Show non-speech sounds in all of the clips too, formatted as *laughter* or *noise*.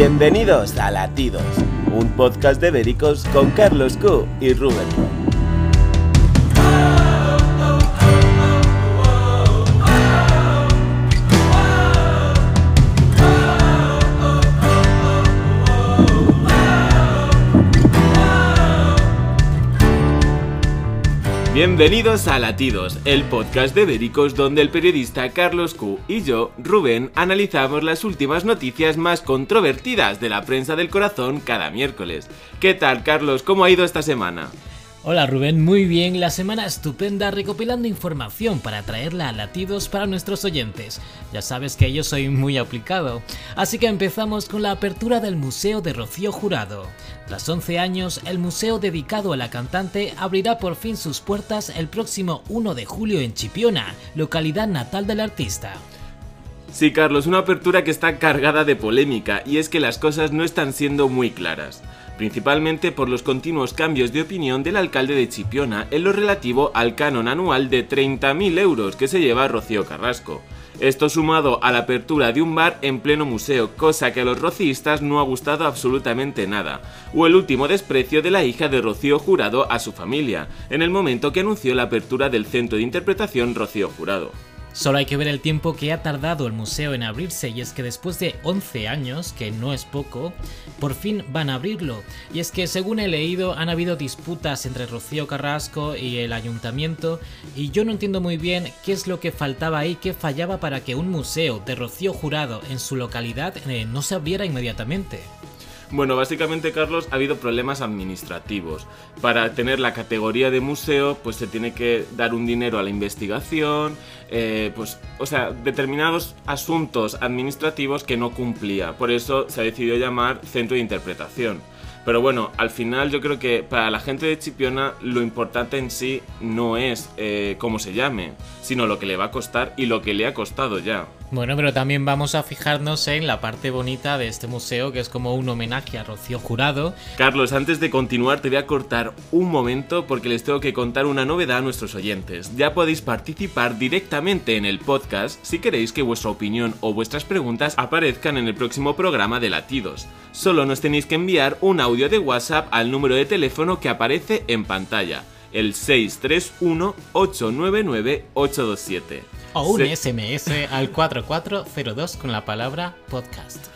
Bienvenidos a Latidos, un podcast de Vericos con Carlos Q y Rubén. Bienvenidos a Latidos, el podcast de Vericos donde el periodista Carlos Q y yo, Rubén, analizamos las últimas noticias más controvertidas de la prensa del corazón cada miércoles. ¿Qué tal, Carlos? ¿Cómo ha ido esta semana? Hola Rubén, muy bien, la semana estupenda recopilando información para traerla a latidos para nuestros oyentes. Ya sabes que yo soy muy aplicado. Así que empezamos con la apertura del Museo de Rocío Jurado. Tras 11 años, el museo dedicado a la cantante abrirá por fin sus puertas el próximo 1 de julio en Chipiona, localidad natal del artista. Sí, Carlos, una apertura que está cargada de polémica y es que las cosas no están siendo muy claras principalmente por los continuos cambios de opinión del alcalde de Chipiona en lo relativo al canon anual de 30.000 euros que se lleva Rocío Carrasco. Esto sumado a la apertura de un bar en pleno museo, cosa que a los rocistas no ha gustado absolutamente nada, o el último desprecio de la hija de Rocío Jurado a su familia, en el momento que anunció la apertura del centro de interpretación Rocío Jurado. Solo hay que ver el tiempo que ha tardado el museo en abrirse y es que después de 11 años, que no es poco, por fin van a abrirlo. Y es que según he leído han habido disputas entre Rocío Carrasco y el ayuntamiento y yo no entiendo muy bien qué es lo que faltaba ahí, qué fallaba para que un museo de Rocío Jurado en su localidad eh, no se abriera inmediatamente. Bueno, básicamente, Carlos, ha habido problemas administrativos. Para tener la categoría de museo, pues se tiene que dar un dinero a la investigación, eh, pues, o sea, determinados asuntos administrativos que no cumplía. Por eso se ha decidido llamar centro de interpretación. Pero bueno, al final yo creo que para la gente de Chipiona lo importante en sí no es eh, cómo se llame, sino lo que le va a costar y lo que le ha costado ya. Bueno, pero también vamos a fijarnos en la parte bonita de este museo, que es como un homenaje a Rocío Jurado. Carlos, antes de continuar te voy a cortar un momento porque les tengo que contar una novedad a nuestros oyentes. Ya podéis participar directamente en el podcast si queréis que vuestra opinión o vuestras preguntas aparezcan en el próximo programa de Latidos. Solo nos tenéis que enviar un audio de WhatsApp al número de teléfono que aparece en pantalla, el 631 899 827. O un SMS *laughs* al 4402 con la palabra podcast.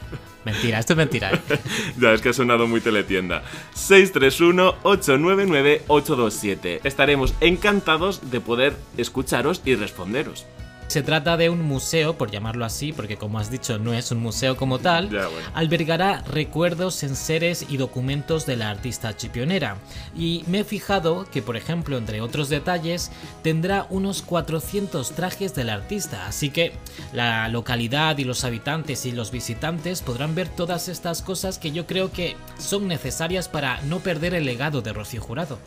Mentira, esto es mentira. ¿eh? *laughs* ya, es que ha sonado muy teletienda. 631-899-827. Estaremos encantados de poder escucharos y responderos. Se trata de un museo, por llamarlo así, porque como has dicho no es un museo como tal, albergará recuerdos, enseres y documentos de la artista chipionera. Y me he fijado que, por ejemplo, entre otros detalles, tendrá unos 400 trajes del artista, así que la localidad y los habitantes y los visitantes podrán ver todas estas cosas que yo creo que son necesarias para no perder el legado de Rocío Jurado.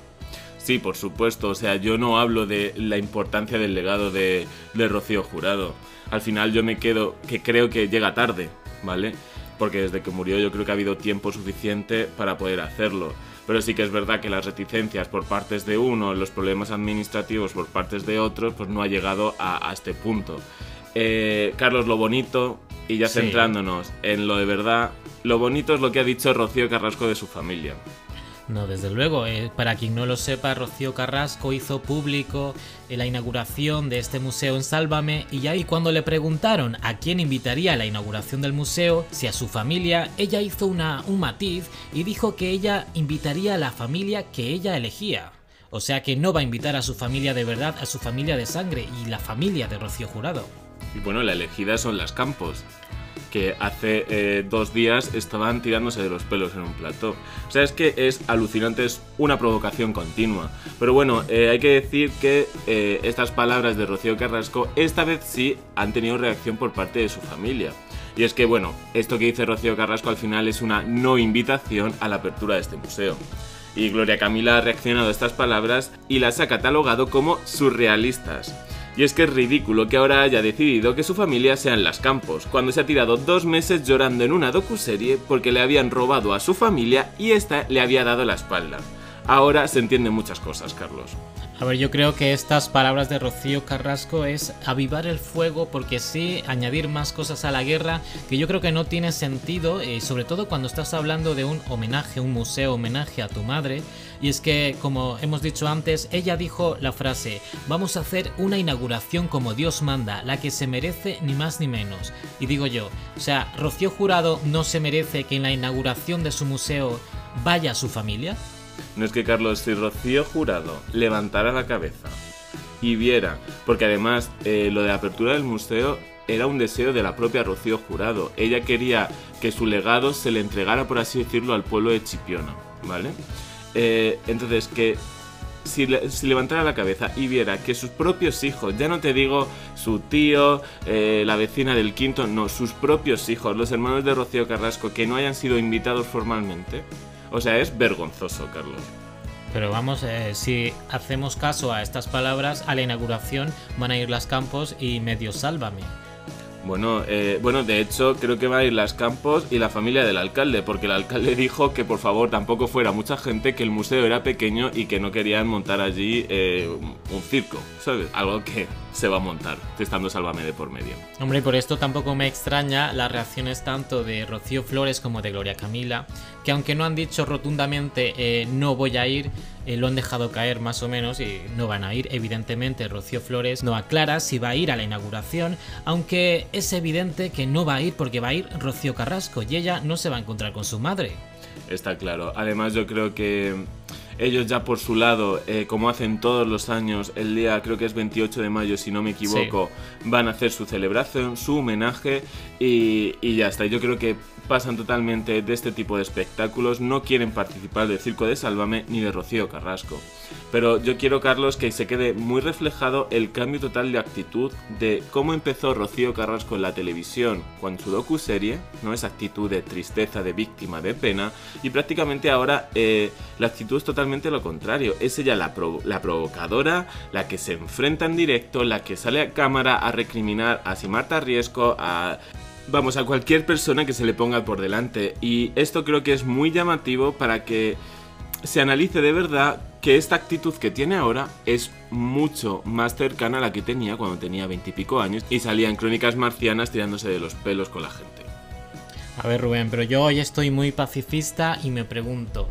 Sí, por supuesto. O sea, yo no hablo de la importancia del legado de, Rocío Jurado. Al final yo me quedo que creo que llega tarde, ¿vale? Porque desde que murió yo creo que ha habido tiempo suficiente para poder hacerlo. Pero sí que es verdad que las reticencias por partes de uno, los problemas administrativos por partes de otros, pues no ha llegado a, este punto. Eh, Carlos, lo bonito, y ya centrándonos en lo de verdad, lo bonito es lo que ha dicho Rocío Carrasco de su familia. No, desde luego. Eh, para quien no lo sepa, Rocío Carrasco hizo público la inauguración de este museo en Sálvame y ahí cuando le preguntaron a quién invitaría a la inauguración del museo, si a su familia, ella hizo una, un matiz y dijo que ella invitaría a la familia que ella elegía. O sea que no va a invitar a su familia de verdad, a su familia de sangre y la familia de Rocío Jurado. Y bueno, la elegida son las Campos que hace eh, dos días estaban tirándose de los pelos en un plató. O sea, es que es alucinante, es una provocación continua. Pero bueno, eh, hay que decir que eh, estas palabras de Rocío Carrasco esta vez sí han tenido reacción por parte de su familia. Y es que, bueno, esto que dice Rocío Carrasco al final es una no invitación a la apertura de este museo. Y Gloria Camila ha reaccionado a estas palabras y las ha catalogado como surrealistas. Y es que es ridículo que ahora haya decidido que su familia sea en las campos, cuando se ha tirado dos meses llorando en una docuserie porque le habían robado a su familia y esta le había dado la espalda. Ahora se entienden muchas cosas, Carlos. A ver, yo creo que estas palabras de Rocío Carrasco es avivar el fuego porque sí, añadir más cosas a la guerra que yo creo que no tiene sentido, y eh, sobre todo cuando estás hablando de un homenaje, un museo homenaje a tu madre. Y es que, como hemos dicho antes, ella dijo la frase, vamos a hacer una inauguración como Dios manda, la que se merece ni más ni menos. Y digo yo, o sea, Rocío Jurado no se merece que en la inauguración de su museo vaya su familia. No es que Carlos, si Rocío Jurado levantara la cabeza y viera, porque además eh, lo de apertura del museo era un deseo de la propia Rocío Jurado. Ella quería que su legado se le entregara, por así decirlo, al pueblo de Chipiona, ¿vale? Eh, entonces, que si, levantara la cabeza y viera que sus propios hijos, ya no te digo su tío, eh, la vecina del quinto, no, sus propios hijos, los hermanos de Rocío Carrasco, que no hayan sido invitados formalmente, o sea, es vergonzoso, Carlos. Pero vamos, eh, si hacemos caso a estas palabras, a la inauguración van a ir las campos y medio sálvame. Bueno, eh, bueno, de hecho creo que va a ir las Campos y la familia del alcalde, porque el alcalde *laughs* dijo que por favor tampoco fuera mucha gente, que el museo era pequeño y que no querían montar allí eh, un circo, ¿sabes? Algo que se va a montar, estando Sálvame de por medio. Hombre, por esto tampoco me extraña las reacciones tanto de Rocío Flores como de Gloria Camila, que aunque no han dicho rotundamente eh, no voy a ir, eh, lo han dejado caer más o menos y no van a ir. Evidentemente, Rocío Flores no aclara si va a ir a la inauguración, aunque es evidente que no va a ir porque va a ir Rocío Carrasco y ella no se va a encontrar con su madre. Está claro. Además, yo creo que ellos ya por su lado, eh, como hacen todos los años, el día creo que es 28 de mayo, si no me equivoco, van a hacer su celebración, su homenaje y, y ya está. Yo creo que pasan totalmente de este tipo de espectáculos, no quieren participar del Circo de Sálvame ni de Rocío Carrasco. Pero yo quiero, Carlos, que se quede muy reflejado el cambio total de actitud de cómo empezó Rocío Carrasco en la televisión con su docu-serie, ¿no? esa actitud de tristeza, de víctima, de pena, y prácticamente ahora eh, la actitud es totalmente lo contrario. Es ella la, la provocadora, la que se enfrenta en directo, la que sale a cámara a recriminar a Simarta Riesco, a vamos, a cualquier persona que se le ponga por delante. Y esto creo que es muy llamativo para que se analice de verdad que esta actitud que tiene ahora es mucho más cercana a la que tenía cuando tenía veintipico años y salía en crónicas marcianas tirándose de los pelos con la gente. A ver Rubén, pero yo hoy estoy muy pacifista y me pregunto,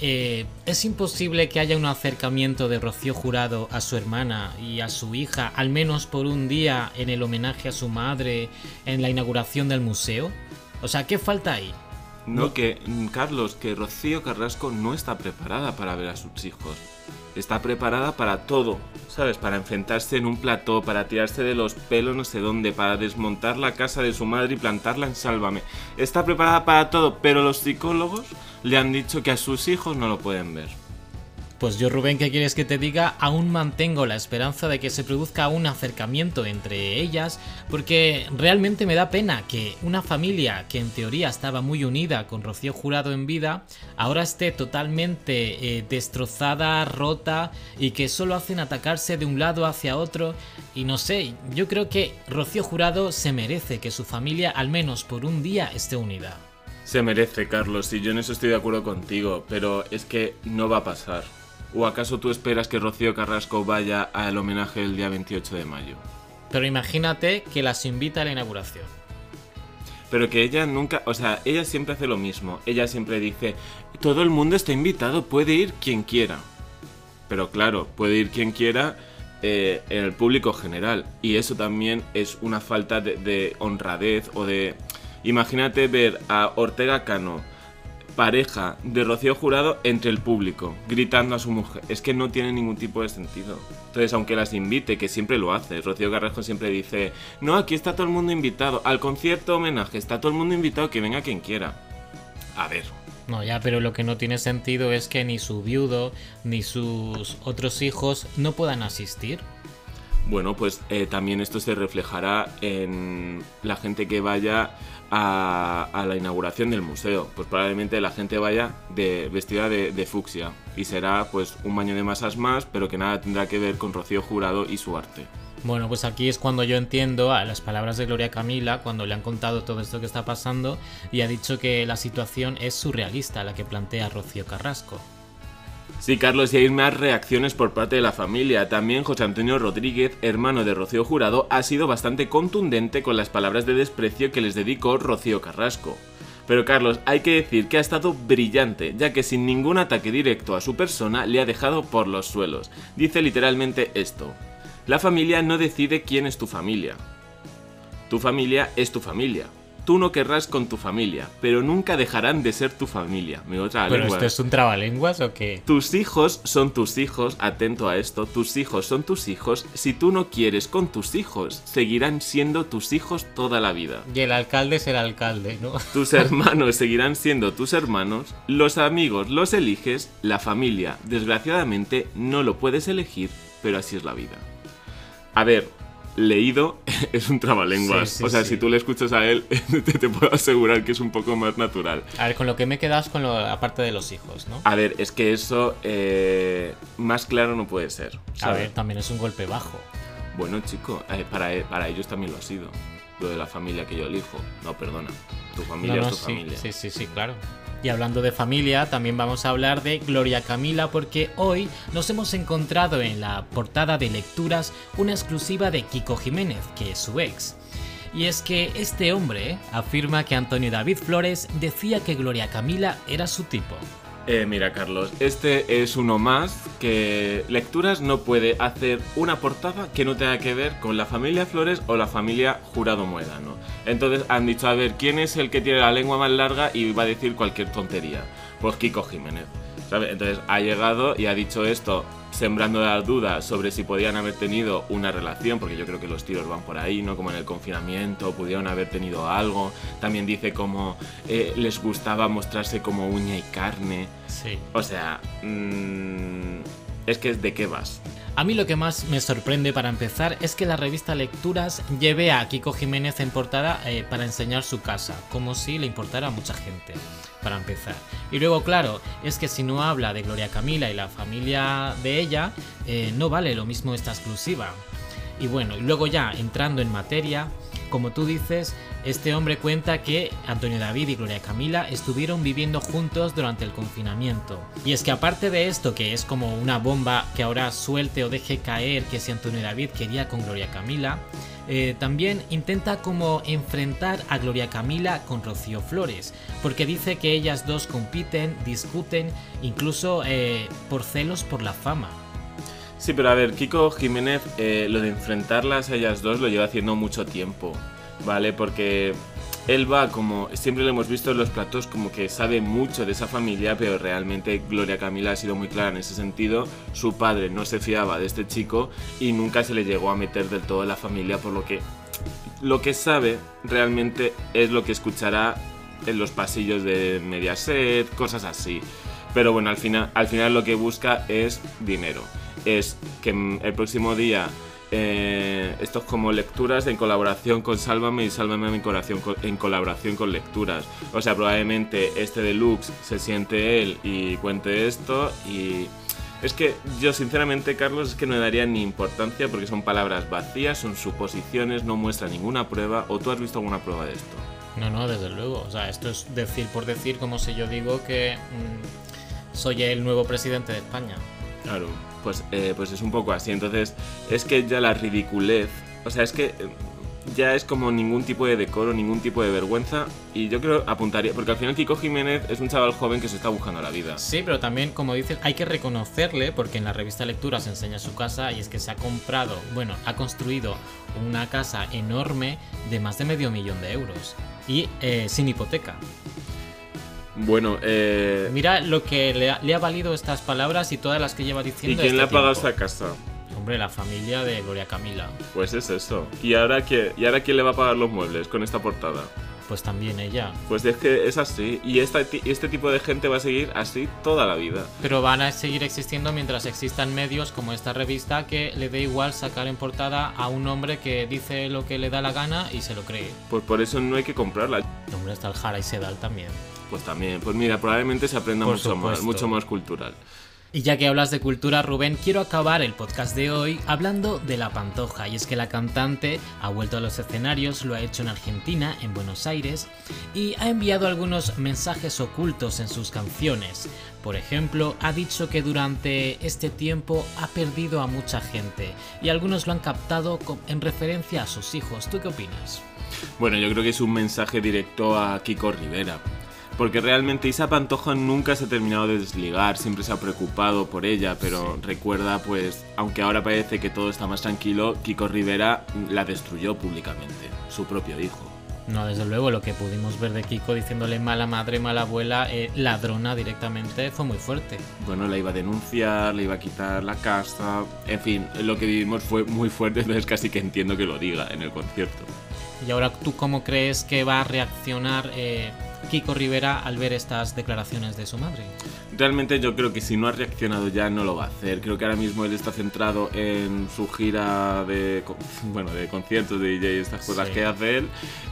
eh, ¿Es imposible que haya un acercamiento de Rocío Jurado a su hermana y a su hija, al menos por un día, en el homenaje a su madre, en la inauguración del museo? O sea, ¿qué falta ahí? No, que, mm, Carlos, que Rocío Carrasco no está preparada para ver a sus hijos. Está preparada para todo, ¿sabes? Para enfrentarse en un plató, para tirarse de los pelos no sé dónde, para desmontar la casa de su madre y plantarla en Sálvame. Está preparada para todo, pero los psicólogos le han dicho que a sus hijos no lo pueden ver. Pues yo, Rubén, ¿qué quieres que te diga? Aún mantengo la esperanza de que se produzca un acercamiento entre ellas, porque realmente me da pena que una familia que en teoría estaba muy unida con Rocío Jurado en vida, ahora esté totalmente eh, destrozada, rota y que solo hacen atacarse de un lado hacia otro. Y no sé, yo creo que Rocío Jurado se merece que su familia al menos por un día esté unida. Se merece, Carlos, y yo en eso estoy de acuerdo contigo, pero es que no va a pasar. ¿O acaso tú esperas que Rocío Carrasco vaya al homenaje el día 28 de mayo? Pero imagínate que las invita a la inauguración. Pero que ella nunca, o sea, ella siempre hace lo mismo. Ella siempre dice, todo el mundo está invitado, puede ir quien quiera. Pero claro, puede ir quien quiera eh, en el público general. Y eso también es una falta de honradez o de... Imagínate ver a Ortega Cano pareja de Rocío Jurado entre el público, gritando a su mujer. Es que no tiene ningún tipo de sentido. Entonces, aunque las invite, que siempre lo hace, Rocío Carrasco siempre dice, no, aquí está todo el mundo invitado, al concierto homenaje, está todo el mundo invitado, que venga quien quiera. A ver. No, ya, pero lo que no tiene sentido es que ni su viudo ni sus otros hijos no puedan asistir. Bueno, pues eh, también esto se reflejará en la gente que vaya a, la inauguración del museo. Pues probablemente la gente vaya de, vestida de, fucsia y será pues un baño de masas más, pero que nada tendrá que ver con Rocío Jurado y su arte. Bueno, pues aquí es cuando yo entiendo a las palabras de Gloria Camila, cuando le han contado todo esto que está pasando y ha dicho que la situación es surrealista, la que plantea Rocío Carrasco. Sí, Carlos, y hay más reacciones por parte de la familia. También José Antonio Rodríguez, hermano de Rocío Jurado, ha sido bastante contundente con las palabras de desprecio que les dedicó Rocío Carrasco. Pero Carlos, hay que decir que ha estado brillante, ya que sin ningún ataque directo a su persona le ha dejado por los suelos. Dice literalmente esto. La familia no decide quién es tu familia. Tu familia es tu familia. Tú no querrás con tu familia, pero nunca dejarán de ser tu familia. Otra ¿Pero esto es un trabalenguas o qué? Tus hijos son tus hijos, atento a esto, tus hijos son tus hijos. Si tú no quieres con tus hijos, seguirán siendo tus hijos toda la vida. Y el alcalde es el alcalde, ¿no? *laughs* Tus hermanos seguirán siendo tus hermanos, los amigos los eliges, la familia, desgraciadamente, no lo puedes elegir, pero así es la vida. A ver, leído *laughs* es un trabalenguas. o sea, si tú le escuchas a él, *laughs* te, puedo asegurar que es un poco más natural. A ver, con lo que me quedas con la parte de los hijos, ¿no? A ver, es que eso eh, más claro no puede ser. A ver, también es un golpe bajo. Bueno, chico, eh, para, e, para ellos también lo ha sido. Lo de la familia que yo elijo. No, perdona. Tu familia es tu familia. Sí, sí, sí, claro. Y hablando de familia, también vamos a hablar de Gloria Camila porque hoy nos hemos encontrado en la portada de lecturas una exclusiva de Kiko Jiménez, que es su ex. Y es que este hombre afirma que Antonio David Flores decía que Gloria Camila era su tipo. Eh, mira, Carlos, este es uno más que Lecturas no puede hacer una portada que no tenga que ver con la familia Flores o la familia Jurado Muedano. Entonces han dicho, a ver, ¿quién es el que tiene la lengua más larga y va a decir cualquier tontería? Pues Kiko Jiménez. Entonces ha llegado y ha dicho esto sembrando las dudas sobre si podían haber tenido una relación, porque yo creo que los tiros van por ahí, ¿no? Como en el confinamiento, pudieron haber tenido algo. También dice como eh, les gustaba mostrarse como uña y carne. Sí. O sea, mm, es que de qué vas. A mí lo que más me sorprende para empezar es que la revista Lecturas lleve a Kiko Jiménez en portada eh, para enseñar su casa, como si le importara a mucha gente, para empezar. Y luego, claro, es que si no habla de Gloria Camila y la familia de ella, eh, no vale lo mismo esta exclusiva. Y bueno, y luego ya entrando en materia, como tú dices, este hombre cuenta que Antonio David y Gloria Camila estuvieron viviendo juntos durante el confinamiento. Y es que aparte de esto, que es como una bomba que ahora suelte o deje caer que si Antonio David quería con Gloria Camila, eh, también intenta como enfrentar a Gloria Camila con Rocío Flores, porque dice que ellas dos compiten, discuten, incluso eh, por celos por la fama. Sí, pero a ver, Kiko Jiménez, eh, lo de enfrentarlas a ellas dos lo lleva haciendo mucho tiempo, ¿vale? Porque él va como, siempre lo hemos visto en los platos, como que sabe mucho de esa familia, pero realmente Gloria Camila ha sido muy clara en ese sentido. Su padre no se fiaba de este chico y nunca se le llegó a meter del todo en la familia, por lo que lo que sabe realmente es lo que escuchará en los pasillos de Mediaset, cosas así. Pero bueno, al final, al final lo que busca es dinero es que el próximo día eh, esto es como lecturas en colaboración con Sálvame y Sálvame en colaboración, con, en colaboración con lecturas. O sea, probablemente este deluxe se siente él y cuente esto y... Es que yo sinceramente, Carlos, es que no le daría ni importancia porque son palabras vacías, son suposiciones, no muestra ninguna prueba. ¿O tú has visto alguna prueba de esto? No, no, desde luego. O sea, esto es decir por decir como si yo digo que mm, soy el nuevo presidente de España. Claro pues, eh, pues es un poco así. Entonces, es que ya la ridiculez, o sea, es que eh, ya es como ningún tipo de decoro, ningún tipo de vergüenza. Y yo creo apuntaría, porque al final Kiko Jiménez es un chaval joven que se está buscando la vida. Sí, pero también, como dices, hay que reconocerle, porque en la revista Lectura se enseña su casa y es que se ha comprado, bueno, ha construido una casa enorme de más de medio millón de euros y eh, sin hipoteca. Bueno, eh... Mira lo que le ha, valido estas palabras y todas las que lleva diciendo. ¿Y quién le ha pagado esta casa? Hombre, la familia de Gloria Camila. Pues es eso. ¿Y ahora, qué? ¿Y ahora quién le va a pagar los muebles con esta portada? Pues también ella. Pues es que es así. Y este tipo de gente va a seguir así toda la vida. Pero van a seguir existiendo mientras existan medios como esta revista que le dé igual sacar en portada a un hombre que dice lo que le da la gana y se lo cree. Pues por eso no hay que comprarla. hombre, está el Jara y Sedal también. Pues también, pues mira, probablemente se aprenda mucho más, mucho más cultural. Y ya que hablas de cultura, Rubén, quiero acabar el podcast de hoy hablando de La Pantoja. Y es que la cantante ha vuelto a los escenarios, lo ha hecho en Argentina, en Buenos Aires, y ha enviado algunos mensajes ocultos en sus canciones. Por ejemplo, ha dicho que durante este tiempo ha perdido a mucha gente, y algunos lo han captado en referencia a sus hijos. ¿Tú qué opinas? Bueno, yo creo que es un mensaje directo a Kiko Rivera porque realmente Isa Pantoja nunca se ha terminado de desligar, siempre se ha preocupado por ella, pero recuerda, pues, aunque ahora parece que todo está más tranquilo, Kiko Rivera la destruyó públicamente, su propio hijo. No, desde luego, lo que pudimos ver de Kiko diciéndole mala madre, mala abuela, eh, ladrona directamente, fue muy fuerte. Bueno, la iba a denunciar, le iba a quitar la casa, en fin, lo que vivimos fue muy fuerte, *laughs* entonces casi que entiendo que lo diga en el concierto. ¿Y ahora tú cómo crees que va a reaccionar eh, Kiko Rivera al ver estas declaraciones de su madre? Realmente yo creo que si no ha reaccionado ya no lo va a hacer. Creo que ahora mismo él está centrado en su gira de, bueno, de conciertos de DJ, estas cosas que hace él,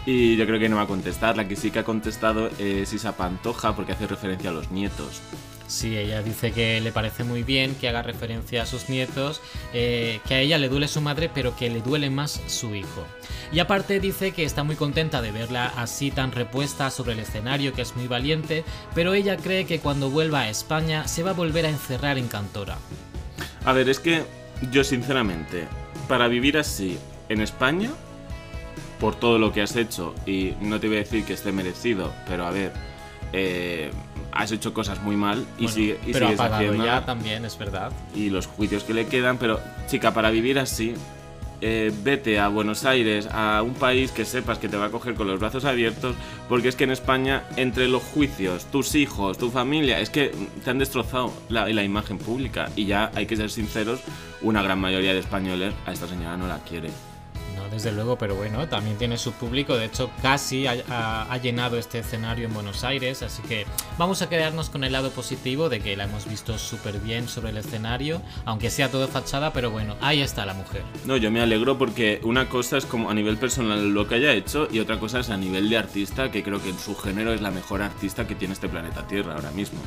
y yo creo que no va a contestar. La que sí que ha contestado es Isa Pantoja porque hace referencia a los nietos. Sí, ella dice que le parece muy bien que haga referencia a sus nietos, eh, que a ella le duele su madre, pero que le duele más su hijo. Y aparte dice que está muy contenta de verla así tan repuesta sobre el escenario, que es muy valiente, pero ella cree que cuando vuelva a España se va a volver a encerrar en Cantora. A ver, es que yo sinceramente, para vivir así en España, por todo lo que has hecho, y no te voy a decir que esté merecido, pero a ver, eh, has hecho cosas muy mal y, sigue, y pero sigues ha haciendo, ya también, es verdad. Y los juicios que le quedan, pero chica, para vivir así, eh, vete a Buenos Aires, a un país que sepas que te va a coger con los brazos abiertos, porque es que en España, entre los juicios, tus hijos, tu familia, es que te han destrozado la, la imagen pública. Y ya hay que ser sinceros, una gran mayoría de españoles a esta señora no la quiere desde luego, pero bueno, también tiene su público. De hecho, casi ha, llenado este escenario en Buenos Aires. Así que vamos a quedarnos con el lado positivo de que la hemos visto súper bien sobre el escenario, aunque sea todo fachada, pero bueno, ahí está la mujer. No, yo me alegro porque una cosa es como a nivel personal lo que haya hecho y otra cosa es a nivel de artista, que creo que en su género es la mejor artista que tiene este planeta Tierra ahora mismo.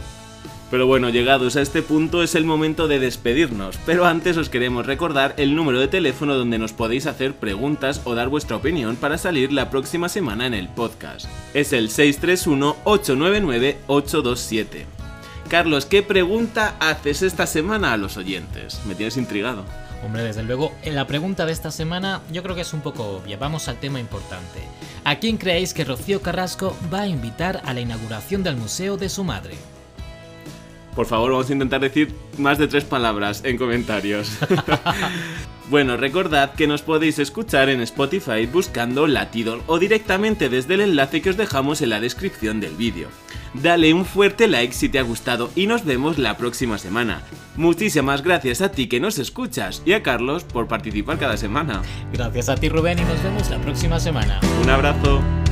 Pero bueno, llegados a este punto es el momento de despedirnos, pero antes os queremos recordar el número de teléfono donde nos podéis hacer preguntas o dar vuestra opinión para salir la próxima semana en el podcast. Es el 631-899-827. Carlos, ¿qué pregunta haces esta semana a los oyentes? Me tienes intrigado. Hombre, desde luego, la pregunta de esta semana yo creo que es un poco obvia. Vamos al tema importante. ¿A quién creéis que Rocío Carrasco va a invitar a la inauguración del museo de su madre? Por favor, vamos a intentar decir más de tres palabras en comentarios. *laughs* bueno, recordad que nos podéis escuchar en Spotify buscando Latidor o directamente desde el enlace que os dejamos en la descripción del vídeo. Dale un fuerte like si te ha gustado y nos vemos la próxima semana. Muchísimas gracias a ti que nos escuchas y a Carlos por participar cada semana. Gracias a ti Rubén y nos vemos la próxima semana. Un abrazo.